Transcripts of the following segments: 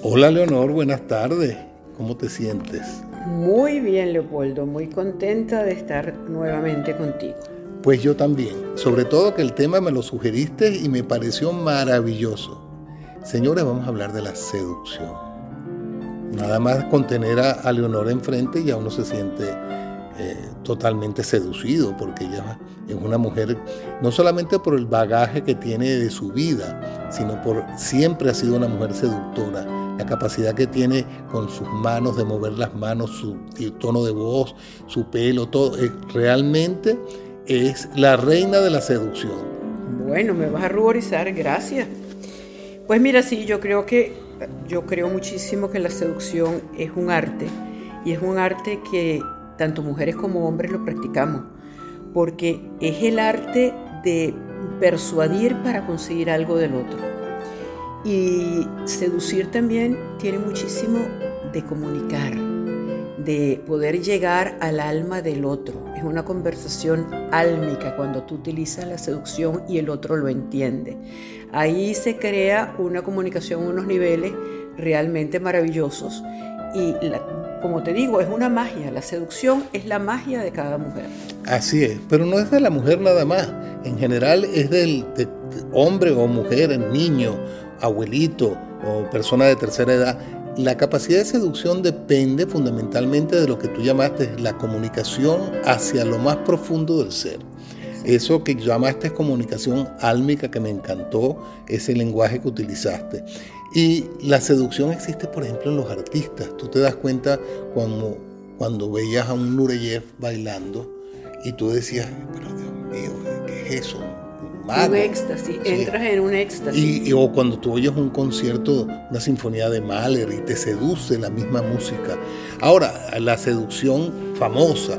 Hola Leonor, buenas tardes. ¿Cómo te sientes? Muy bien, Leopoldo, muy contenta de estar nuevamente contigo. Pues yo también, sobre todo que el tema me lo sugeriste y me pareció maravilloso. Señores, vamos a hablar de la seducción. Nada más con tener a, Leonor enfrente ya uno se siente eh, totalmente seducido, porque ella es una mujer, no solamente por el bagaje que tiene de su vida, sino por siempre ha sido una mujer seductora. La capacidad que tiene con sus manos, de mover las manos, su tono de voz, su pelo, todo, realmente es la reina de la seducción. Bueno, me vas a ruborizar, gracias. Pues mira, sí, yo creo que, yo creo muchísimo que la seducción es un arte y es un arte que tanto mujeres como hombres lo practicamos, porque es el arte de persuadir para conseguir algo del otro. Y seducir también tiene muchísimo de comunicar, de poder llegar al alma del otro. Es una conversación álmica cuando tú utilizas la seducción y el otro lo entiende. Ahí se crea una comunicación a unos niveles realmente maravillosos y como te digo, es una magia. La seducción es la magia de cada mujer. Así es, pero no es de la mujer nada más. En general es del hombre o mujer, niño, abuelito o persona de tercera edad. La capacidad de seducción depende fundamentalmente de lo que tú llamaste la comunicación hacia lo más profundo del ser. Eso que llamaste comunicación álmica, que me encantó, ese lenguaje que utilizaste. Y la seducción existe, por ejemplo, en los artistas. Tú te das cuenta cuando, cuando veías a un Nureyev bailando y tú decías, pero Dios mío, ¿qué es eso? Un éxtasis, entras en un éxtasis. Y, o cuando tú oyes un concierto, una sinfonía de Mahler y te seduce la misma música. Ahora, la seducción famosa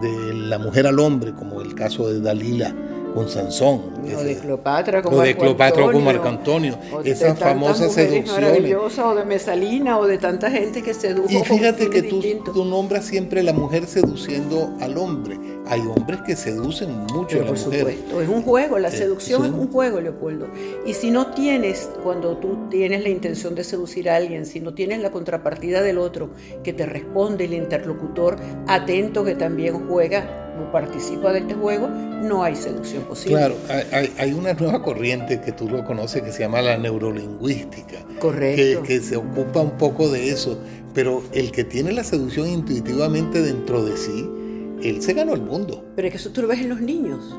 de la mujer al hombre, como el caso de Dalila, con Sansón. O de Cleopatra o de como Marco Antonio. Esa famosa seducción. o de Mesalina, o de tanta gente que sedujo. Y fíjate que tú, tú, nombras siempre la mujer seduciendo al hombre. Hay hombres que seducen mucho a la por Supuesto. Es un juego, la eh, seducción es un juego, Leopoldo. Y si no tienes, cuando tú tienes la intención de seducir a alguien, si no tienes la contrapartida del otro que te responde, el interlocutor atento que también juega, participa de este juego, no hay seducción posible. Claro, hay, una nueva corriente que tú lo conoces que se llama la neurolingüística. Correcto. Que, se ocupa un poco de eso, pero el que tiene la seducción intuitivamente dentro de sí, él se ganó el mundo. Pero es que eso tú lo ves en los niños.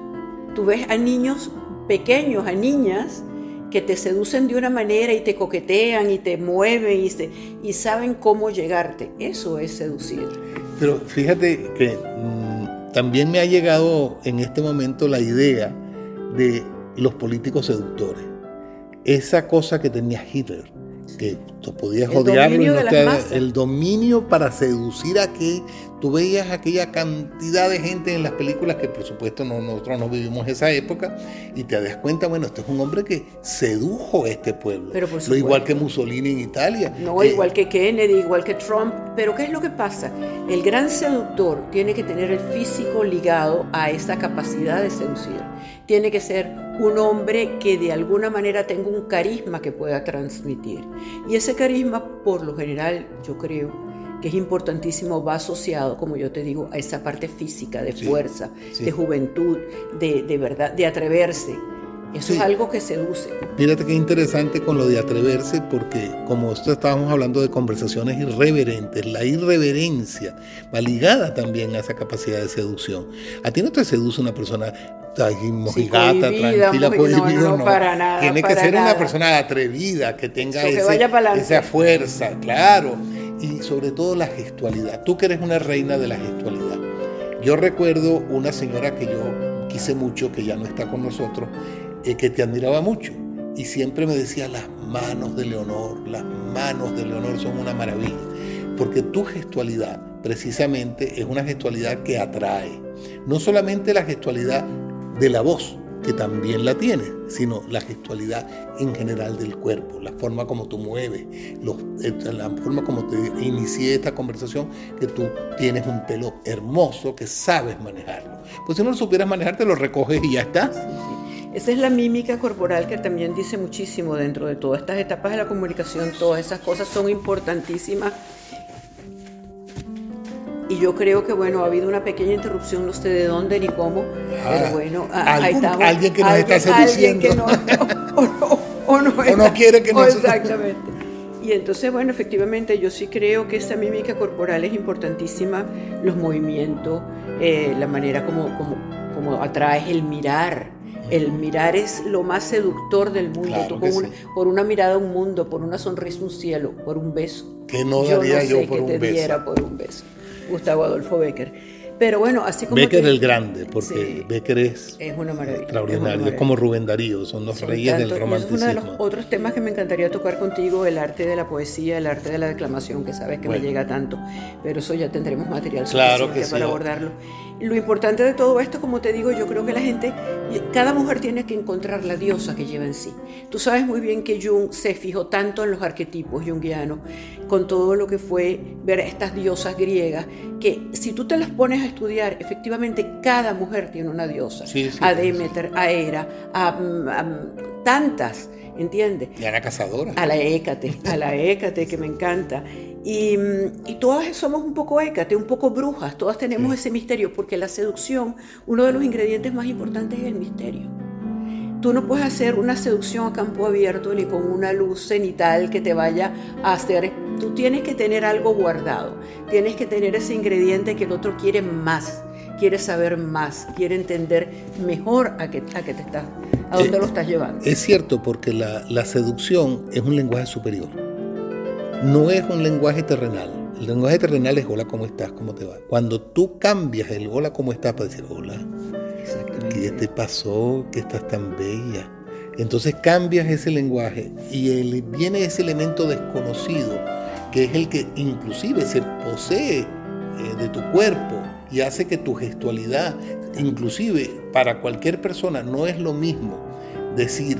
Tú ves a niños pequeños, a niñas que te seducen de una manera y te coquetean y te mueven y, y saben cómo llegarte. Eso es seducir. Pero fíjate que también me ha llegado en este momento la idea de los políticos seductores. Esa cosa que tenía Hitler, que tú podías odiarlo y no te, el dominio para seducir a que tú veías aquella cantidad de gente en las películas que por supuesto nosotros no vivimos esa época y te das cuenta, bueno, este es un hombre que sedujo a este pueblo. Pero lo igual que Mussolini en Italia. No, eh, igual que Kennedy, igual que Trump. Pero ¿qué es lo que pasa? El gran seductor tiene que tener el físico ligado a esa capacidad de seducir. Tiene que ser un hombre que de alguna manera tenga un carisma que pueda transmitir. Y ese carisma, por lo general, yo creo, que es importantísimo, va asociado, como yo te digo, a esa parte física, de fuerza, de juventud, de, verdad, de atreverse. Eso es algo que seduce. Fíjate qué interesante con lo de atreverse, porque como esto estábamos hablando de conversaciones irreverentes, la irreverencia va ligada también a esa capacidad de seducción. A ti no te seduce una persona mojigata, tranquila, no, no, para nada. Tiene que ser una persona atrevida, que tenga esa fuerza, claro y sobre todo la gestualidad. Tú que eres una reina de la gestualidad. Yo recuerdo una señora que yo quise mucho, que ya no está con nosotros, que te admiraba mucho y siempre me decía las manos de Leonor, las manos de Leonor son una maravilla, porque tu gestualidad precisamente es una gestualidad que atrae, no solamente la gestualidad de la voz, que también la tiene, sino la gestualidad en general del cuerpo, la forma como tú mueves, eh, la forma como te inicié esta conversación, que tú tienes un pelo hermoso, que sabes manejarlo. Pues si no lo supieras manejar, te lo recoges y ya está. Esa es la mímica corporal que también dice muchísimo dentro de todas estas etapas de la comunicación, todas esas cosas son importantísimas. Y yo creo que, bueno, ha habido una pequeña interrupción, no sé de dónde ni cómo, pero ah, bueno, ahí estamos. Alguien que nos está seduciendo. o, no, o no quiere que nos... Exactamente. Y entonces, bueno, efectivamente yo sí creo que esa mímica corporal es importantísima, los movimientos, eh, la manera como, como, como atraes el mirar. El mirar es lo más seductor del mundo. por una mirada un mundo, por una sonrisa un cielo, por un beso. Que no daría yo, por que un te diera por un beso. Gustavo Adolfo Becker. Pero bueno, así como. Becker el grande, porque Becker es, es una maravilla, extraordinario. Es, como Rubén Darío, son los reyes del romanticismo. es uno de los otros temas que me encantaría tocar contigo: el arte de la poesía, el arte de la declamación, que sabes que me llega tanto. Pero eso ya tendremos material claro para abordarlo. Lo importante de todo esto, como te digo, yo creo que la gente, cada mujer tiene que encontrar la diosa que lleva en sí. Tú sabes muy bien que Jung se fijó tanto en los arquetipos jungianos, con todo lo que fue ver estas diosas griegas, que si tú te las pones a estudiar, efectivamente cada mujer tiene una diosa. a Demeter, a Hera, a, tantas, ¿entiendes? Y a la cazadora. A la Hécate, a la Hécate, que me encanta. Y, todas somos un poco écate, un poco brujas, todas tenemos ese misterio, porque la seducción, uno de los ingredientes más importantes es el misterio. Tú no puedes hacer una seducción a campo abierto ni con una luz cenital que te vaya a hacer. Tú tienes que tener algo guardado, tienes que tener ese ingrediente que el otro quiere más, quiere saber más, quiere entender mejor a qué, a te estás, a dónde eh, lo estás llevando. Es cierto, porque la, la seducción es un lenguaje superior no es un lenguaje terrenal. El lenguaje terrenal es hola, ¿cómo estás? ¿Cómo te va? Cuando tú cambias el hola, ¿cómo estás? para decir hola, ¿qué te pasó? que estás tan bella? Entonces cambias ese lenguaje y viene ese elemento desconocido que es el que inclusive se posee eh, de tu cuerpo y hace que tu gestualidad, inclusive para cualquier persona, no es lo mismo decir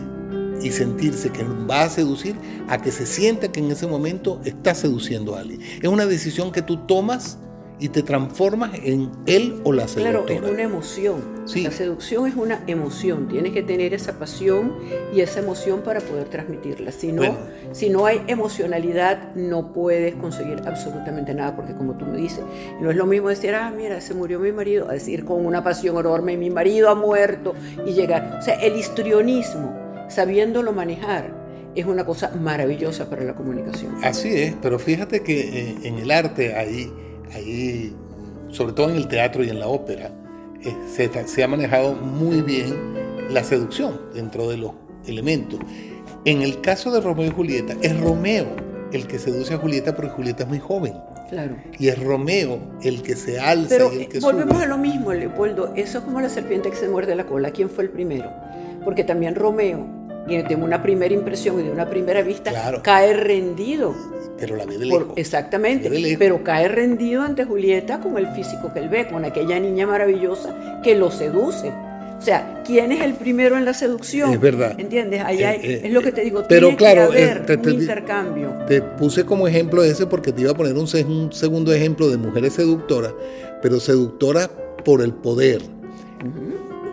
y sentirse que va a seducir a que se sienta que en ese momento está seduciendo a alguien. Es una decisión que tú tomas y te transformas en él o la seductora. Claro, es una emoción. La seducción es una emoción. Tienes que tener esa pasión y esa emoción para poder transmitirla. Si no, si no hay emocionalidad, no puedes conseguir absolutamente nada, porque como tú me dices, no es lo mismo decir, ah, mira, se murió mi marido, a decir con una pasión enorme, mi marido ha muerto y llegar. O sea, el histrionismo sabiéndolo manejar, es una cosa maravillosa para la comunicación. Así es, pero fíjate que eh, en el arte, ahí, ahí, sobre todo en el teatro y en la ópera, eh, se, se, ha manejado muy bien la seducción dentro de los elementos. En el caso de Romeo y Julieta, es Romeo el que seduce a Julieta porque Julieta es muy joven. Claro. Y es Romeo el que se alza Pero y el que volvemos a lo mismo, Leopoldo. Eso es como la serpiente que se muerde la cola. ¿Quién fue el primero? Porque también Romeo y de una primera impresión y de una primera vista, cae rendido. Pero la ve de lejos. exactamente, pero cae rendido ante Julieta con el físico que él ve, con aquella niña maravillosa que lo seduce. O sea, ¿quién es el primero en la seducción? Es verdad. ¿Entiendes? Allá eh, eh, es lo que te digo. Pero claro, que haber un intercambio. Te puse como ejemplo ese porque te iba a poner un, segundo ejemplo de mujeres seductoras, pero seductoras por el poder.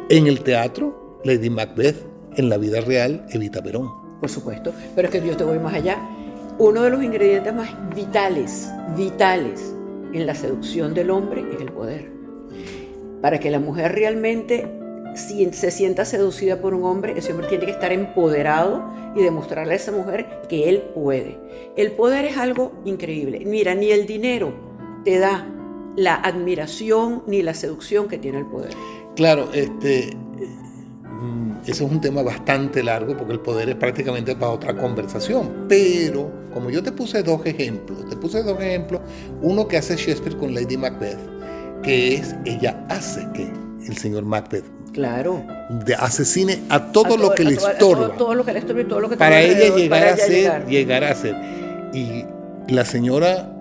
En el teatro, Lady Macbeth en la vida real Evita Perón. Por supuesto, pero es que yo te voy más allá. Uno de los ingredientes más vitales, vitales en la seducción del hombre es el poder. Para que la mujer realmente se sienta seducida por un hombre, ese hombre tiene que estar empoderado y demostrarle a esa mujer que él puede. El poder es algo increíble. Mira, ni el dinero te da la admiración ni la seducción que tiene el poder. Claro, este, eso es un tema bastante largo porque el poder es prácticamente para otra conversación. Pero, como yo te puse dos ejemplos, te puse dos ejemplos, uno que hace Shakespeare con Lady Macbeth, que es ella hace que el señor Macbeth Claro. De asesine a todo, lo que le estorba. Todo, lo que le estorba y todo lo que Para ella llegar a ser, llegar. a ser. Y la señora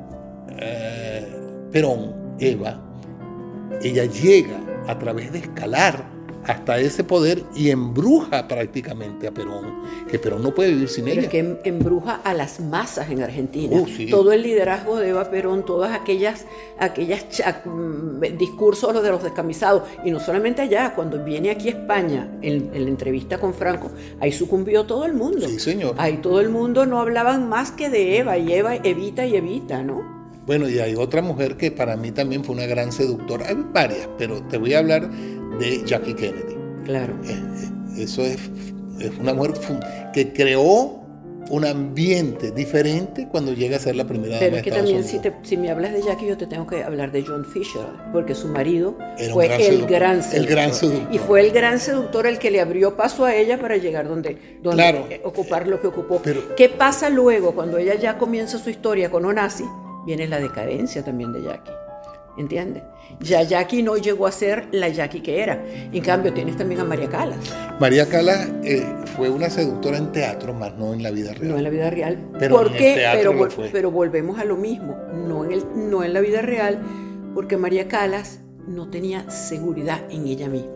eh, Perón, Eva, ella llega a través de escalar hasta ese poder y embruja prácticamente a Perón, que Perón no puede vivir sin ella. Es que em, embruja a las masas en Argentina. Uh, Todo el liderazgo de Eva Perón, todas aquellas, aquellas mm, discursos de los descamisados, y no solamente allá, cuando viene aquí a España, en, en, la entrevista con Franco, ahí sucumbió todo el mundo. Sí, señor. Ahí todo el mundo no hablaban más que de Eva, y Eva evita y evita, ¿no? Bueno, y hay otra mujer que para mí también fue una gran seductora. Hay varias, pero te voy a hablar de Jackie Kennedy. Claro. Eh, eh, eso es, una mujer que creó un ambiente diferente cuando llega a ser la primera Pero es que también si, si, me hablas de Jackie yo te tengo que hablar de John Fisher, porque su marido fue el gran, seductor, el gran seductor. Y fue el gran seductor el que le abrió paso a ella para llegar donde, donde ocupar lo que ocupó. Pero, ¿Qué pasa luego cuando ella ya comienza su historia con Onassi? Viene la decadencia también de Jackie. ¿Entiendes? Ya Jackie no llegó a ser la Jackie que era. En cambio, tienes también a María Calas. María Calas eh, fue una seductora en teatro, más no en la vida real. No en la vida real. Pero ¿Por qué? pero, pero volvemos a lo mismo. No en, el, no en la vida real, porque María Calas no tenía seguridad en ella misma.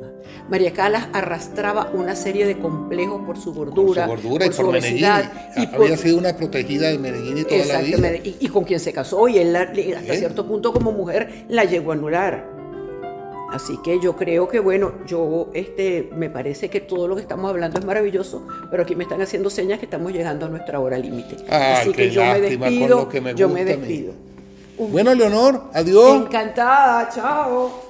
María Calas arrastraba una serie de complejos por su gordura, por su, gordura y por obesidad. Había sido una protegida de Medellín y toda la vida. Y, con quien se casó y él hasta cierto punto como mujer la llegó a anular. Así que yo creo que bueno, yo este me parece que todo lo que estamos hablando es maravilloso, pero aquí me están haciendo señas que estamos llegando a nuestra hora límite. Así que yo me despido, yo me despido. Bueno, Leonor, adiós. Encantada, chao.